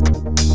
Bye.